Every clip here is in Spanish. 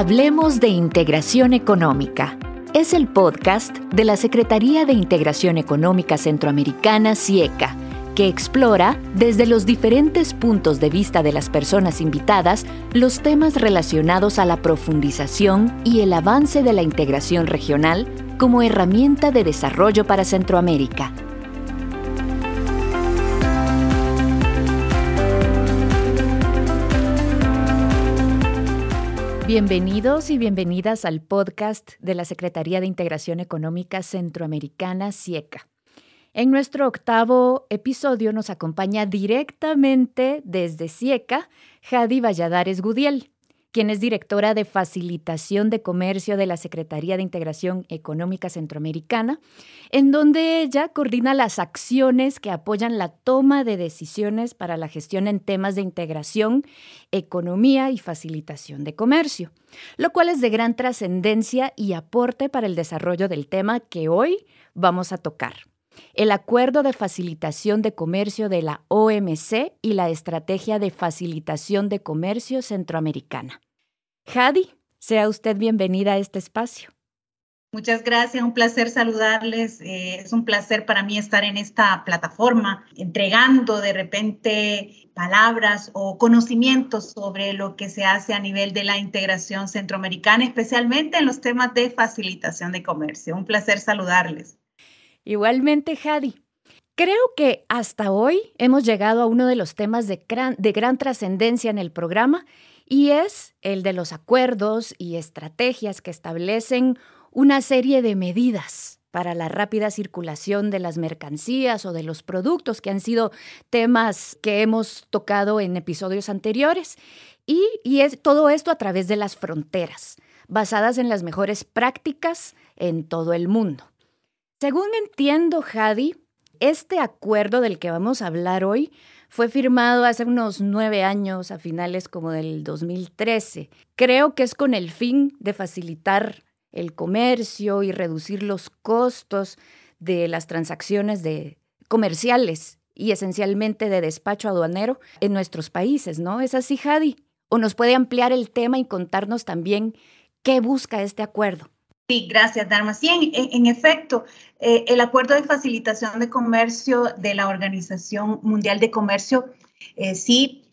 Hablemos de Integración Económica. Es el podcast de la Secretaría de Integración Económica Centroamericana, CIECA, que explora, desde los diferentes puntos de vista de las personas invitadas, los temas relacionados a la profundización y el avance de la integración regional como herramienta de desarrollo para Centroamérica. Bienvenidos y bienvenidas al podcast de la Secretaría de Integración Económica Centroamericana, CIECA. En nuestro octavo episodio nos acompaña directamente desde CIECA Jadi Valladares Gudiel quien es directora de Facilitación de Comercio de la Secretaría de Integración Económica Centroamericana, en donde ella coordina las acciones que apoyan la toma de decisiones para la gestión en temas de integración, economía y facilitación de comercio, lo cual es de gran trascendencia y aporte para el desarrollo del tema que hoy vamos a tocar el Acuerdo de Facilitación de Comercio de la OMC y la Estrategia de Facilitación de Comercio Centroamericana. Jadi, sea usted bienvenida a este espacio. Muchas gracias, un placer saludarles. Eh, es un placer para mí estar en esta plataforma, entregando de repente palabras o conocimientos sobre lo que se hace a nivel de la integración centroamericana, especialmente en los temas de facilitación de comercio. Un placer saludarles. Igualmente, Jadi. Creo que hasta hoy hemos llegado a uno de los temas de gran, de gran trascendencia en el programa y es el de los acuerdos y estrategias que establecen una serie de medidas para la rápida circulación de las mercancías o de los productos, que han sido temas que hemos tocado en episodios anteriores. Y, y es todo esto a través de las fronteras, basadas en las mejores prácticas en todo el mundo. Según entiendo, Jadi, este acuerdo del que vamos a hablar hoy fue firmado hace unos nueve años, a finales como del 2013. Creo que es con el fin de facilitar el comercio y reducir los costos de las transacciones comerciales y esencialmente de despacho aduanero en nuestros países, ¿no? ¿Es así, Jadi? ¿O nos puede ampliar el tema y contarnos también qué busca este acuerdo? Sí, gracias, Dharma. Sí, en, efecto, eh, el acuerdo de facilitación de comercio de la Organización Mundial de Comercio, eh, sí,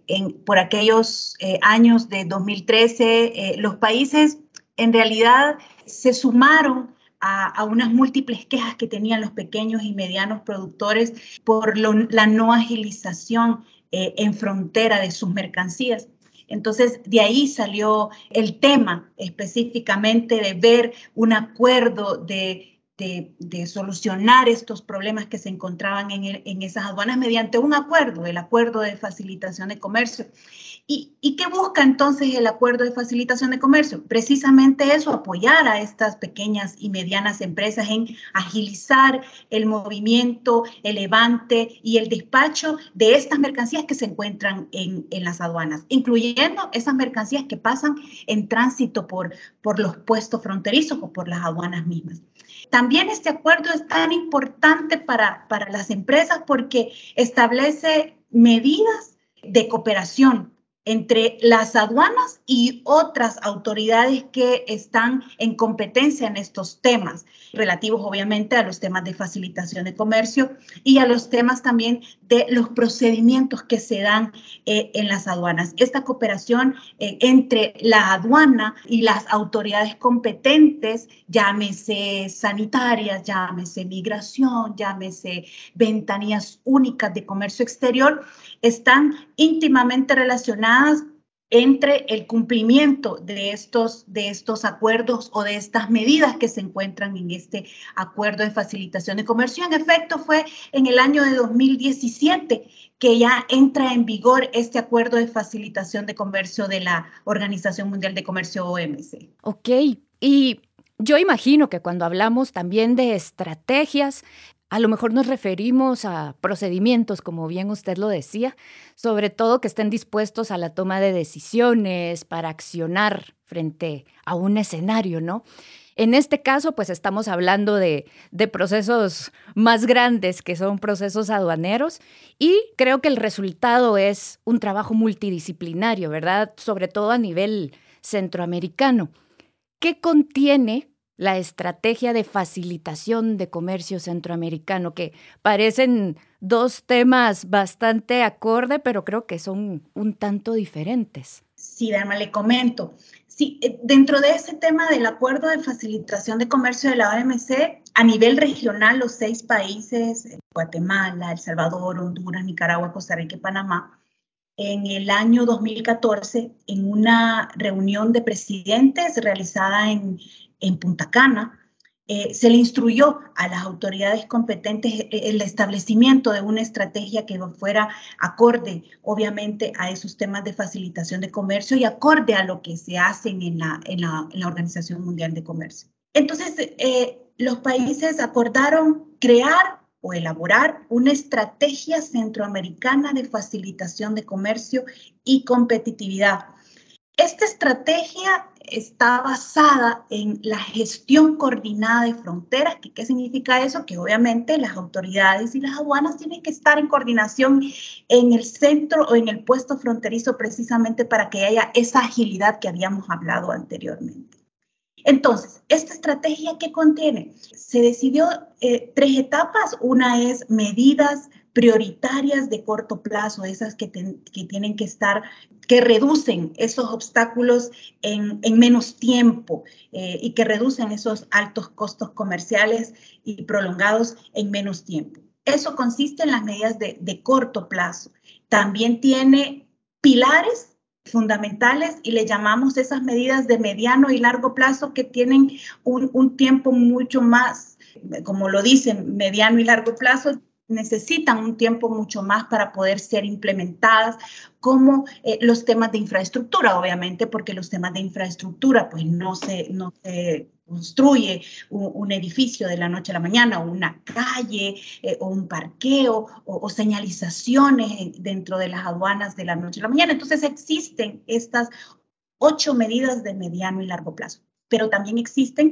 por aquellos eh, años de 2013, los países en realidad se sumaron a, unas múltiples quejas que tenían los pequeños y medianos productores por la no agilización en frontera de sus mercancías. Entonces, de ahí salió el tema específicamente de ver un acuerdo de de, solucionar estos problemas que se encontraban en, en, esas aduanas mediante un acuerdo, el acuerdo de facilitación de comercio. ¿Y, ¿Y, qué busca entonces el acuerdo de facilitación de comercio? Precisamente eso, apoyar a estas pequeñas y medianas empresas en agilizar el movimiento, el levante y el despacho de estas mercancías que se encuentran en, en las aduanas, incluyendo esas mercancías que pasan en tránsito por, por los puestos fronterizos o por las aduanas mismas. También este acuerdo es tan importante para, para las empresas porque establece medidas de cooperación entre las aduanas y otras autoridades que están en competencia en estos temas, relativos obviamente a los temas de facilitación de comercio y a los temas también de los procedimientos que se dan eh, en las aduanas. Esta cooperación eh, entre la aduana y las autoridades competentes, llámese sanitarias, llámese migración, llámese ventanillas únicas de comercio exterior, están íntimamente relacionadas entre el cumplimiento de estos, de estos acuerdos o de estas medidas que se encuentran en este acuerdo de facilitación de comercio. En efecto, fue en el año de 2017 que ya entra en vigor este acuerdo de facilitación de comercio de la Organización Mundial de Comercio OMC. Ok, y yo imagino que cuando hablamos también de estrategias, a lo mejor nos referimos a procedimientos, como bien usted lo decía, sobre todo que estén dispuestos a la toma de decisiones para accionar frente a un escenario, ¿no? En este caso, pues estamos hablando de, de, procesos más grandes, que son procesos aduaneros, y creo que el resultado es un trabajo multidisciplinario, ¿verdad? Sobre todo a nivel centroamericano. ¿Qué contiene la estrategia de facilitación de comercio centroamericano, que parecen dos temas bastante acorde, pero creo que son un tanto diferentes. Sí, Dharma, le comento. Sí, eh, dentro de ese tema del acuerdo de facilitación de comercio de la OMC, a nivel regional, los seis países, eh, Guatemala, El Salvador, Honduras, Nicaragua, Costa Rica y Panamá, en el año 2014, en una reunión de presidentes realizada en, en Punta Cana, eh, se le instruyó a las autoridades competentes eh, el establecimiento de una estrategia que fuera acorde, obviamente, a esos temas de facilitación de comercio y acorde a lo que se hace en la, en la, Organización Mundial de Comercio. Entonces, eh, los países acordaron crear o elaborar una estrategia centroamericana de facilitación de comercio y competitividad esta estrategia está basada en la gestión coordinada de fronteras. ¿Qué, significa eso? Que obviamente las autoridades y las aduanas tienen que estar en coordinación en el centro o en el puesto fronterizo precisamente para que haya esa agilidad que habíamos hablado anteriormente. Entonces, ¿esta estrategia qué contiene? Se decidió eh, tres etapas. Una es medidas prioritarias de corto plazo, esas que, tienen que estar, que reducen esos obstáculos en, menos tiempo eh, y que reducen esos altos costos comerciales y prolongados en menos tiempo. Eso consiste en las medidas de, corto plazo. También tiene pilares fundamentales y le llamamos esas medidas de mediano y largo plazo que tienen un, un tiempo mucho más, como lo dicen, mediano y largo plazo, necesitan un tiempo mucho más para poder ser implementadas, como eh, los temas de infraestructura, obviamente, porque los temas de infraestructura, pues no se, no se construye un, edificio de la noche a la mañana, o una calle, eh, o un parqueo, o, señalizaciones dentro de las aduanas de la noche a la mañana. Entonces existen estas ocho medidas de mediano y largo plazo, pero también existen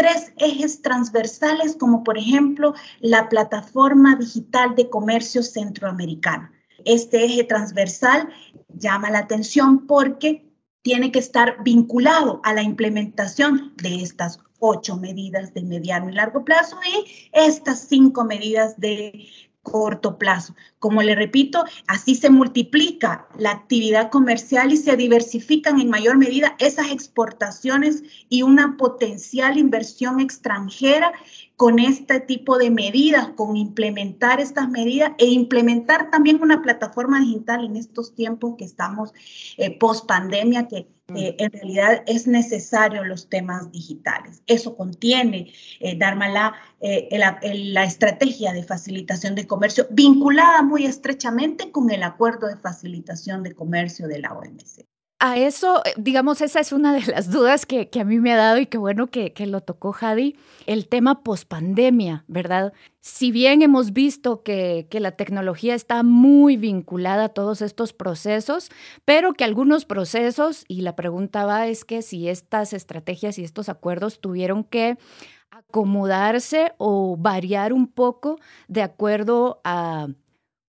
tres ejes transversales, como por ejemplo la plataforma digital de comercio centroamericana. Este eje transversal llama la atención porque tiene que estar vinculado a la implementación de estas ocho medidas de mediano y largo plazo y estas cinco medidas de corto plazo. Como le repito, así se multiplica la actividad comercial y se diversifican en mayor medida esas exportaciones y una potencial inversión extranjera con este tipo de medidas, con implementar estas medidas e implementar también una plataforma digital en estos tiempos que estamos eh, post pandemia, que. Eh, en realidad es necesario los temas digitales. Eso contiene, eh, Dharma, eh, la, la estrategia de facilitación de comercio vinculada muy estrechamente con el acuerdo de facilitación de comercio de la OMC a eso, eh, digamos, esa es una de las dudas que, a mí me ha dado y qué bueno que, lo tocó Jadi, el tema pospandemia, ¿verdad? Si bien hemos visto que, que, la tecnología está muy vinculada a todos estos procesos, pero que algunos procesos, y la pregunta va es que si estas estrategias y estos acuerdos tuvieron que acomodarse o variar un poco de acuerdo a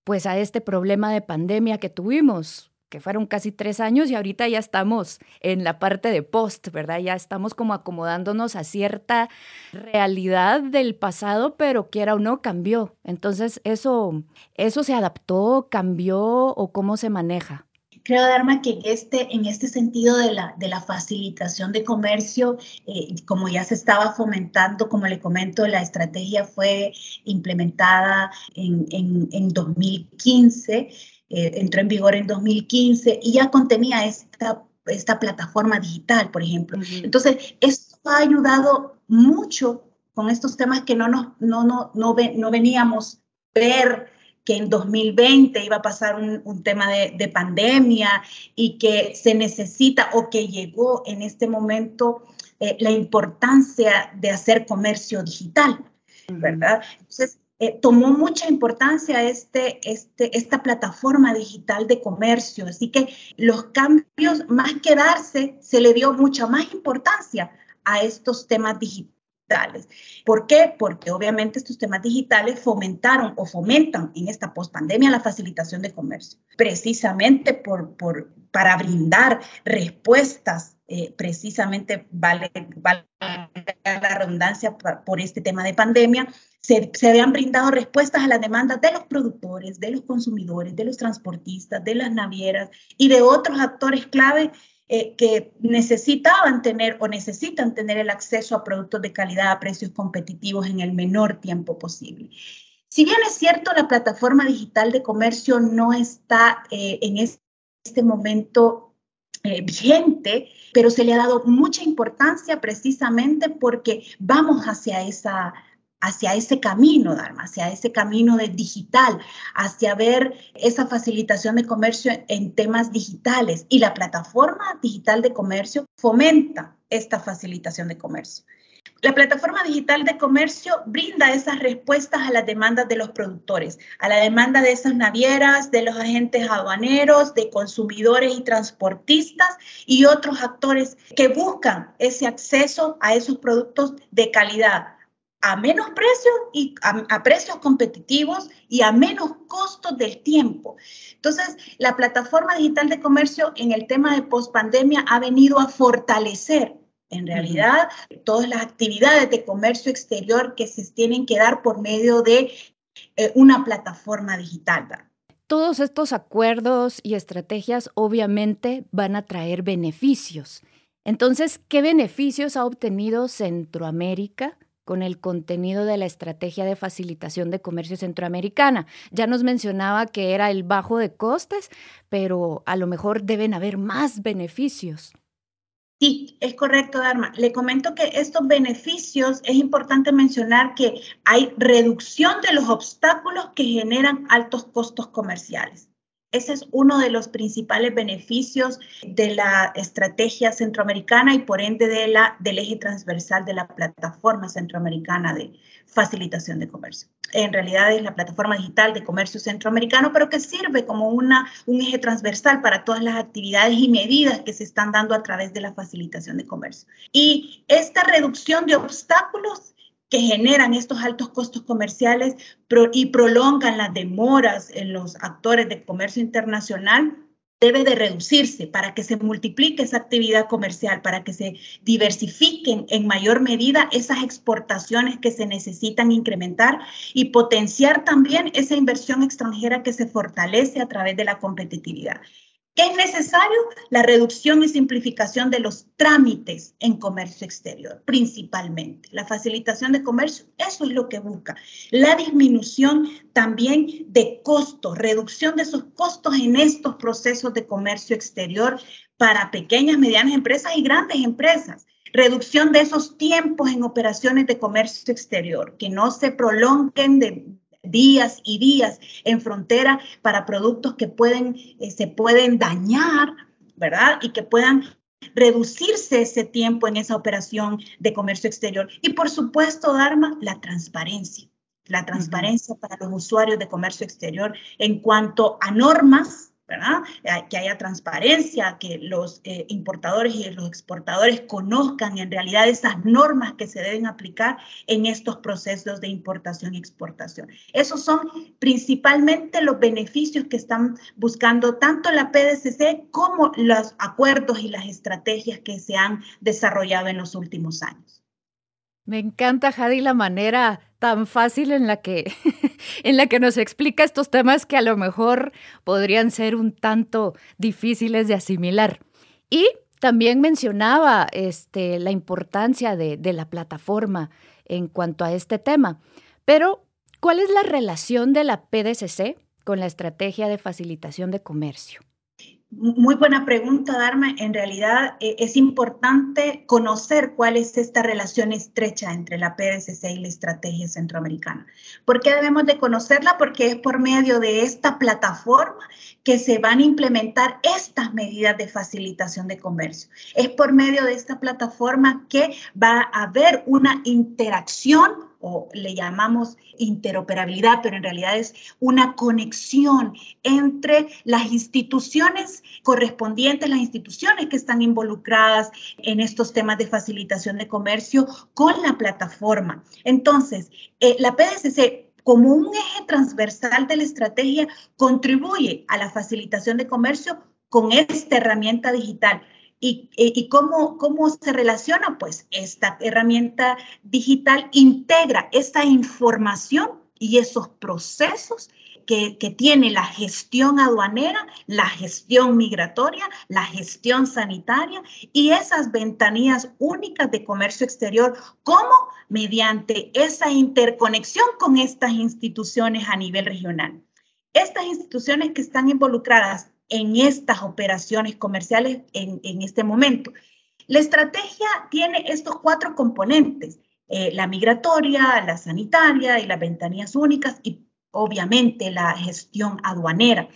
pues a este problema de pandemia que tuvimos que fueron casi tres años y ahorita ya estamos en la parte de post, ¿verdad? Ya estamos como acomodándonos a cierta realidad del pasado, pero quiera o no, cambió. Entonces, ¿eso, eso se adaptó, cambió o cómo se maneja? Creo, Dharma, que este, en este sentido de la, de la facilitación de comercio, eh, como ya se estaba fomentando, como le comento, la estrategia fue implementada en, en, en 2015 eh, entró en vigor en 2015 y ya contenía esta, esta plataforma digital, por ejemplo. Entonces, esto ha ayudado mucho con estos temas que no, nos, no, no, no, no veníamos ver que en 2020 iba a pasar un, tema de, pandemia y que se necesita o que llegó en este momento eh, la importancia de hacer comercio digital, ¿verdad? Entonces, eh, tomó mucha importancia este, este, esta plataforma digital de comercio. Así que los cambios, más que darse, se le dio mucha más importancia a estos temas digitales. ¿Por qué? Porque obviamente estos temas digitales fomentaron o fomentan en esta pospandemia la facilitación de comercio, precisamente por, por, para brindar respuestas eh, precisamente vale, vale, la redundancia por este tema de pandemia, se, se habían brindado respuestas a las demandas de los productores, de los consumidores, de los transportistas, de las navieras y de otros actores clave eh, que necesitaban tener o necesitan tener el acceso a productos de calidad a precios competitivos en el menor tiempo posible. Si bien es cierto, la plataforma digital de comercio no está eh, en este momento eh, vigente, pero se le ha dado mucha importancia precisamente porque vamos hacia esa hacia ese camino, Dharma, hacia ese camino de digital, hacia ver esa facilitación de comercio en temas digitales. Y la plataforma digital de comercio fomenta esta facilitación de comercio. La plataforma digital de comercio brinda esas respuestas a las demandas de los productores, a la demanda de esas navieras, de los agentes aduaneros, de consumidores y transportistas y otros actores que buscan ese acceso a esos productos de calidad a menos precios y a, precios competitivos y a menos costos del tiempo. Entonces, la plataforma digital de comercio en el tema de pospandemia ha venido a fortalecer en realidad todas las actividades de comercio exterior que se tienen que dar por medio de eh, una plataforma digital. Todos estos acuerdos y estrategias obviamente van a traer beneficios. Entonces, ¿qué beneficios ha obtenido Centroamérica con el contenido de la estrategia de facilitación de comercio centroamericana. Ya nos mencionaba que era el bajo de costes, pero a lo mejor deben haber más beneficios. Sí, es correcto, Dharma. Le comento que estos beneficios es importante mencionar que hay reducción de los obstáculos que generan altos costos comerciales. Ese es uno de los principales beneficios de la estrategia centroamericana y por ende de la, del eje transversal de la plataforma centroamericana de facilitación de comercio. En realidad es la plataforma digital de comercio centroamericano, pero que sirve como una, un eje transversal para todas las actividades y medidas que se están dando a través de la facilitación de comercio. Y esta reducción de obstáculos que generan estos altos costos comerciales y prolongan las demoras en los actores de comercio internacional, debe de reducirse para que se multiplique esa actividad comercial, para que se diversifiquen en mayor medida esas exportaciones que se necesitan incrementar y potenciar también esa inversión extranjera que se fortalece a través de la competitividad. ¿Qué es necesario? La reducción y simplificación de los trámites en comercio exterior, principalmente. La facilitación de comercio, eso es lo que busca. La disminución también de costos, reducción de esos costos en estos procesos de comercio exterior para pequeñas, medianas empresas y grandes empresas. Reducción de esos tiempos en operaciones de comercio exterior, que no se prolonguen de días y días en frontera para productos que pueden, eh, se pueden dañar, ¿verdad? Y que puedan reducirse ese tiempo en esa operación de comercio exterior. Y por supuesto, Dharma, la transparencia. La transparencia para los usuarios de comercio exterior en cuanto a normas eh, que haya transparencia, que los eh, importadores y los exportadores conozcan en realidad esas normas que se deben aplicar en estos procesos de importación y exportación. Esos son principalmente los beneficios que están buscando tanto la PDCC como los acuerdos y las estrategias que se han desarrollado en los últimos años. Me encanta, Jadi, la manera tan fácil en la que en la que nos explica estos temas que a lo mejor podrían ser un tanto difíciles de asimilar. Y también mencionaba este, la importancia de, de la plataforma en cuanto a este tema. Pero, ¿cuál es la relación de la PDCC con la estrategia de facilitación de comercio? Muy buena pregunta, Dharma. En realidad eh, es importante conocer cuál es esta relación estrecha entre la PDCC y la estrategia centroamericana. ¿Por qué debemos de conocerla? Porque es por medio de esta plataforma que se van a implementar estas medidas de facilitación de comercio. Es por medio de esta plataforma que va a haber una interacción o le llamamos interoperabilidad, pero en realidad es una conexión entre las instituciones correspondientes, las instituciones que están involucradas en estos temas de facilitación de comercio con la plataforma. Entonces, eh, la PDCC como un eje transversal de la estrategia contribuye a la facilitación de comercio con esta herramienta digital ¿Y, y cómo, cómo se relaciona? Pues esta herramienta digital integra esa información y esos procesos que, tiene la gestión aduanera, la gestión migratoria, la gestión sanitaria y esas ventanillas únicas de comercio exterior, como mediante esa interconexión con estas instituciones a nivel regional. Estas instituciones que están involucradas en estas operaciones comerciales en, este momento. La estrategia tiene estos cuatro componentes, eh, la migratoria, la sanitaria y las ventanillas únicas y obviamente la gestión aduanera.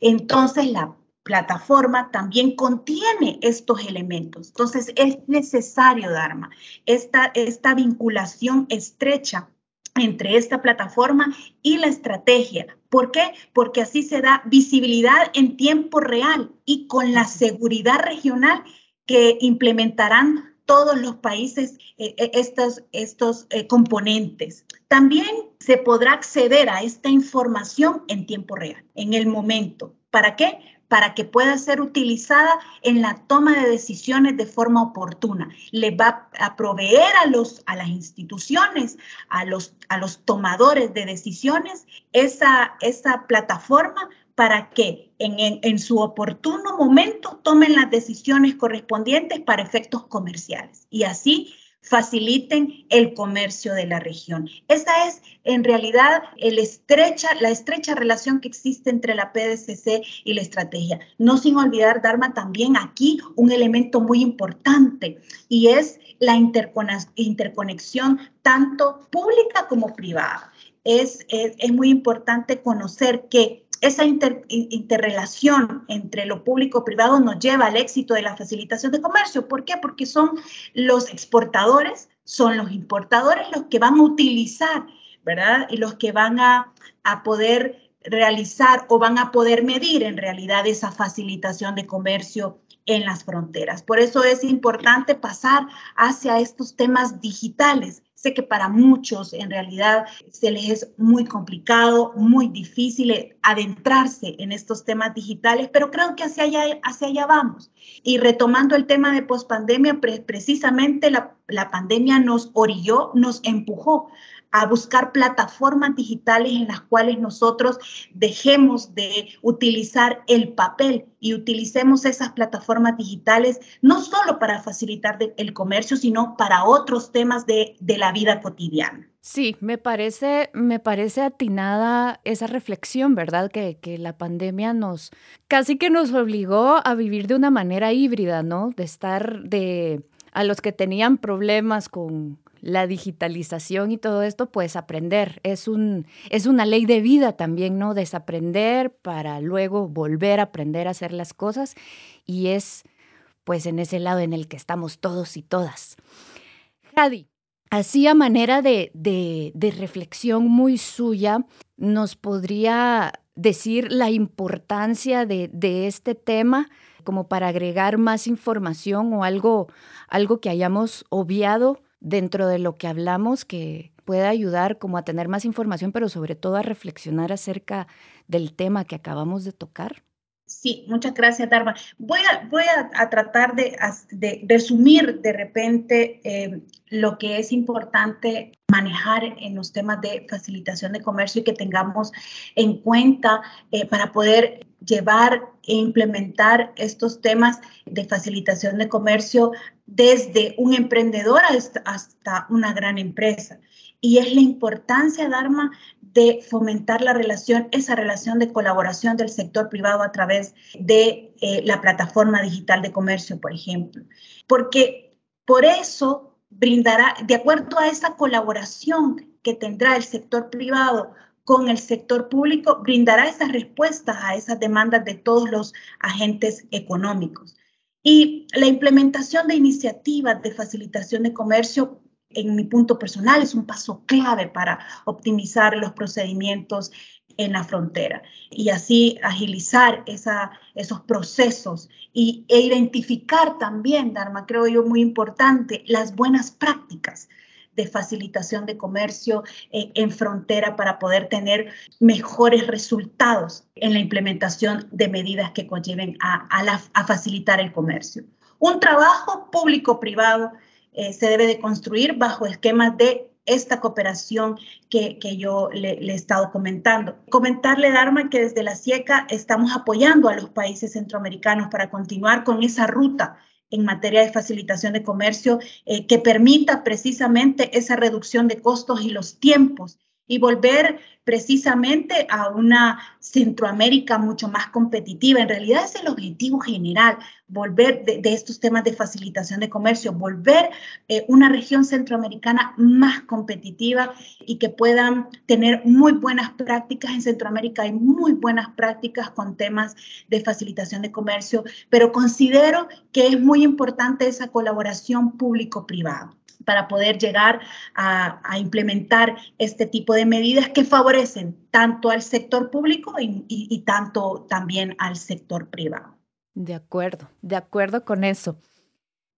Entonces, la plataforma también contiene estos elementos. Entonces, es necesario, Dharma, esta, esta vinculación estrecha entre esta plataforma y la estrategia. ¿Por qué? Porque así se da visibilidad en tiempo real y con la seguridad regional que implementarán todos los países eh, eh, estos, estos eh, componentes. También se podrá acceder a esta información en tiempo real, en el momento. ¿Para qué? Para que pueda ser utilizada en la toma de decisiones de forma oportuna. Le va a proveer a, los, a las instituciones, a los, a los tomadores de decisiones, esa, esa plataforma para que en, su oportuno momento tomen las decisiones correspondientes para efectos comerciales y así faciliten el comercio de la región. Esa es en realidad estrecha, la estrecha relación que existe entre la PDCC y la estrategia. No sin olvidar, Dharma, también aquí un elemento muy importante y es la interconexión tanto pública como privada. Es, es muy importante conocer que esa interrelación entre lo público y privado nos lleva al éxito de la facilitación de comercio. ¿Por qué? Porque son los exportadores, son los importadores los que van a utilizar, ¿verdad? Y los que van a, a poder realizar o van a poder medir en realidad esa facilitación de comercio en las fronteras. Por eso es importante pasar hacia estos temas digitales Sé que para muchos en realidad se les es muy complicado, muy difícil adentrarse en estos temas digitales, pero creo que hacia allá, vamos. Y retomando el tema de pospandemia, precisamente la, la pandemia nos orilló, nos empujó a buscar plataformas digitales en las cuales nosotros dejemos de utilizar el papel y utilicemos esas plataformas digitales no solo para facilitar el comercio, sino para otros temas de, de la vida cotidiana. Sí, me parece, me parece atinada esa reflexión, ¿verdad? Que, que, la pandemia nos casi que nos obligó a vivir de una manera híbrida, ¿no? De estar de a los que tenían problemas con la digitalización y todo esto, pues aprender. Es, un, es una ley de vida también, ¿no? Desaprender para luego volver a aprender a hacer las cosas y es pues en ese lado en el que estamos todos y todas. Jadi, así a manera de, de reflexión muy suya, nos podría decir la importancia de, de, este tema como para agregar más información o algo, algo que hayamos obviado dentro de lo que hablamos que pueda ayudar como a tener más información, pero sobre todo a reflexionar acerca del tema que acabamos de tocar? Sí, muchas gracias, Darma. Voy a, voy a, tratar de, resumir de repente eh, lo que es importante manejar en los temas de facilitación de comercio y que tengamos en cuenta eh, para poder llevar e implementar estos temas de facilitación de comercio desde un emprendedor hasta, una gran empresa. Y es la importancia, Dharma, de fomentar la relación, esa relación de colaboración del sector privado a través de eh, la plataforma digital de comercio, por ejemplo. Porque por eso brindará, de acuerdo a esa colaboración que tendrá el sector privado con el sector público, brindará esas respuestas a esas demandas de todos los agentes económicos. Y la implementación de iniciativas de facilitación de comercio, en mi punto personal, es un paso clave para optimizar los procedimientos en la frontera y así agilizar esos procesos y, e identificar también, Dharma, creo yo muy importante, las buenas prácticas de facilitación de comercio eh, en frontera para poder tener mejores resultados en la implementación de medidas que conlleven a facilitar el comercio. un trabajo público-privado eh, se debe de construir bajo esquemas de esta cooperación que, yo le, le, he estado comentando. Comentarle, Dharma, que desde la CIECA estamos apoyando a los países centroamericanos para continuar con esa ruta en materia de facilitación de comercio eh, que permita precisamente esa reducción de costos y los tiempos y volver precisamente a una Centroamérica mucho más competitiva. En realidad es el objetivo general, volver de, estos temas de facilitación de comercio, volver eh, una región centroamericana más competitiva y que puedan tener muy buenas prácticas. En Centroamérica hay muy buenas prácticas con temas de facilitación de comercio, pero considero que es muy importante esa colaboración público-privada para poder llegar a, implementar este tipo de medidas que favorecen tanto al sector público y, tanto también al sector privado. De acuerdo, de acuerdo con eso.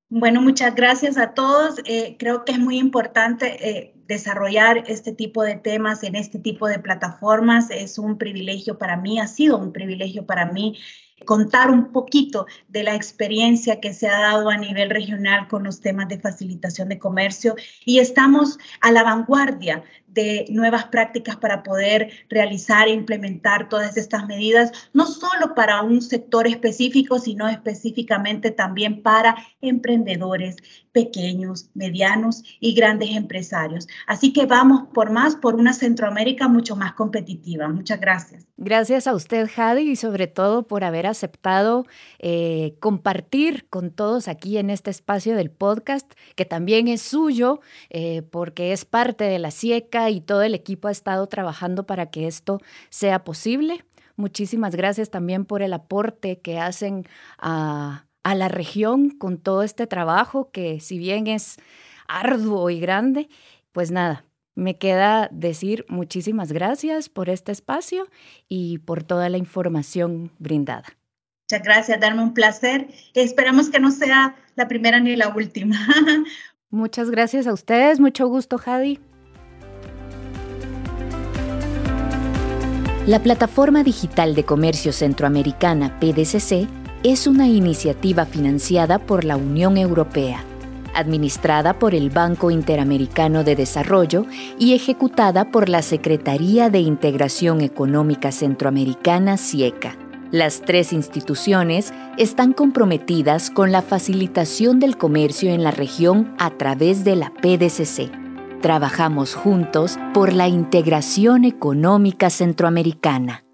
Bueno, muchas gracias a todos. Eh, creo que es muy importante eh, desarrollar este tipo de temas en este tipo de plataformas. Es un privilegio para mí, ha sido un privilegio para mí contar un poquito de la experiencia que se ha dado a nivel regional con los temas de facilitación de comercio y estamos a la vanguardia de nuevas prácticas para poder realizar e implementar todas estas medidas, no solo para un sector específico, sino específicamente también para emprendedores pequeños, medianos y grandes empresarios. Así que vamos por más, por una Centroamérica mucho más competitiva. Muchas gracias. Gracias a usted, Jadi, y sobre todo por haber aceptado eh, compartir con todos aquí en este espacio del podcast, que también es suyo, eh, porque es parte de la CIECA y todo el equipo ha estado trabajando para que esto sea posible. Muchísimas gracias también por el aporte que hacen a, a la región con todo este trabajo que si bien es arduo y grande, pues nada, me queda decir muchísimas gracias por este espacio y por toda la información brindada. Muchas gracias, darme un placer. Esperamos que no sea la primera ni la última. Muchas gracias a ustedes, mucho gusto, Jadi. La Plataforma Digital de Comercio Centroamericana, PDCC, es una iniciativa financiada por la Unión Europea, administrada por el Banco Interamericano de Desarrollo y ejecutada por la Secretaría de Integración Económica Centroamericana, CIECA. Las tres instituciones están comprometidas con la facilitación del comercio en la región a través de la PDCC Trabajamos juntos por la integración económica centroamericana.